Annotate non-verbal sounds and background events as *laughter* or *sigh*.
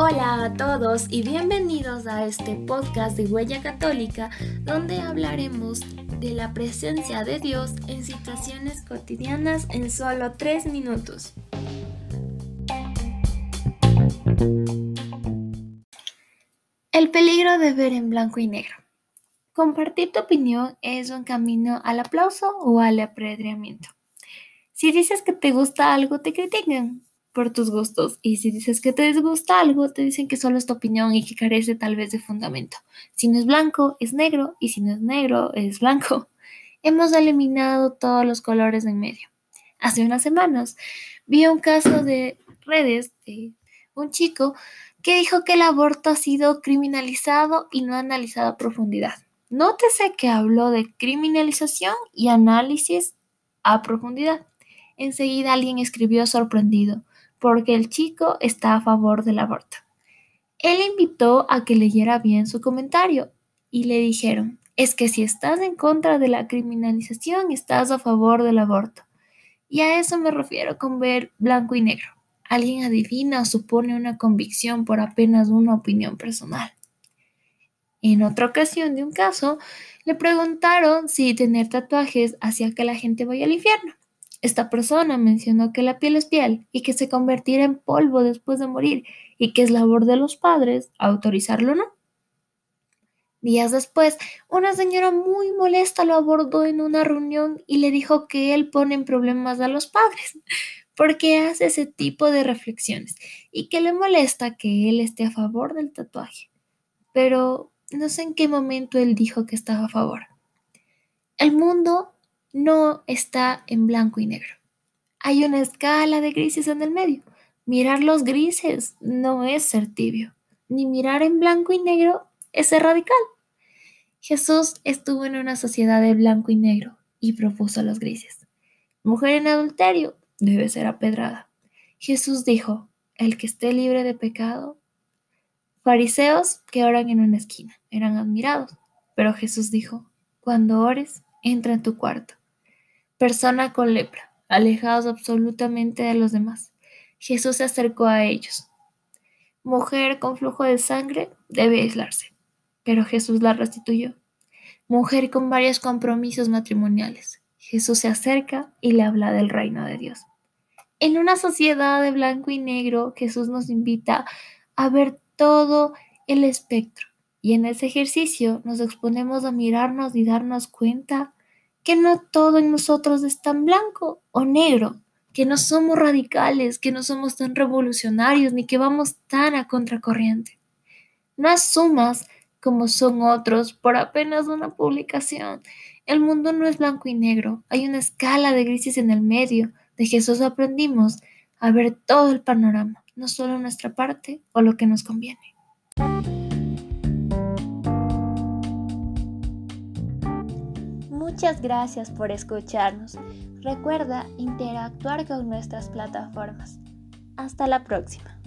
Hola a todos y bienvenidos a este podcast de Huella Católica donde hablaremos de la presencia de Dios en situaciones cotidianas en solo tres minutos. El peligro de ver en blanco y negro. Compartir tu opinión es un camino al aplauso o al apedreamiento. Si dices que te gusta algo, te critican por tus gustos. Y si dices que te disgusta algo, te dicen que solo es tu opinión y que carece tal vez de fundamento. Si no es blanco, es negro. Y si no es negro, es blanco. *laughs* Hemos eliminado todos los colores en medio. Hace unas semanas vi un caso de redes de un chico que dijo que el aborto ha sido criminalizado y no analizado a profundidad. Nótese que habló de criminalización y análisis a profundidad. Enseguida alguien escribió sorprendido, porque el chico está a favor del aborto. Él invitó a que leyera bien su comentario y le dijeron, es que si estás en contra de la criminalización, estás a favor del aborto. Y a eso me refiero con ver blanco y negro. Alguien adivina o supone una convicción por apenas una opinión personal. En otra ocasión de un caso, le preguntaron si tener tatuajes hacía que la gente vaya al infierno. Esta persona mencionó que la piel es piel y que se convertirá en polvo después de morir y que es labor de los padres autorizarlo o no. Días después, una señora muy molesta lo abordó en una reunión y le dijo que él pone en problemas a los padres porque hace ese tipo de reflexiones y que le molesta que él esté a favor del tatuaje. Pero no sé en qué momento él dijo que estaba a favor. El mundo no está en blanco y negro. Hay una escala de grises en el medio. Mirar los grises no es ser tibio, ni mirar en blanco y negro es ser radical. Jesús estuvo en una sociedad de blanco y negro y propuso los grises. Mujer en adulterio debe ser apedrada. Jesús dijo, el que esté libre de pecado. Fariseos que oran en una esquina eran admirados, pero Jesús dijo, cuando ores, entra en tu cuarto persona con lepra, alejados absolutamente de los demás. Jesús se acercó a ellos. Mujer con flujo de sangre debe aislarse, pero Jesús la restituyó. Mujer con varios compromisos matrimoniales. Jesús se acerca y le habla del reino de Dios. En una sociedad de blanco y negro, Jesús nos invita a ver todo el espectro y en ese ejercicio nos exponemos a mirarnos y darnos cuenta que no todo en nosotros es tan blanco o negro, que no somos radicales, que no somos tan revolucionarios, ni que vamos tan a contracorriente. No asumas como son otros por apenas una publicación. El mundo no es blanco y negro, hay una escala de grises en el medio. De Jesús aprendimos a ver todo el panorama, no solo nuestra parte o lo que nos conviene. Muchas gracias por escucharnos. Recuerda interactuar con nuestras plataformas. Hasta la próxima.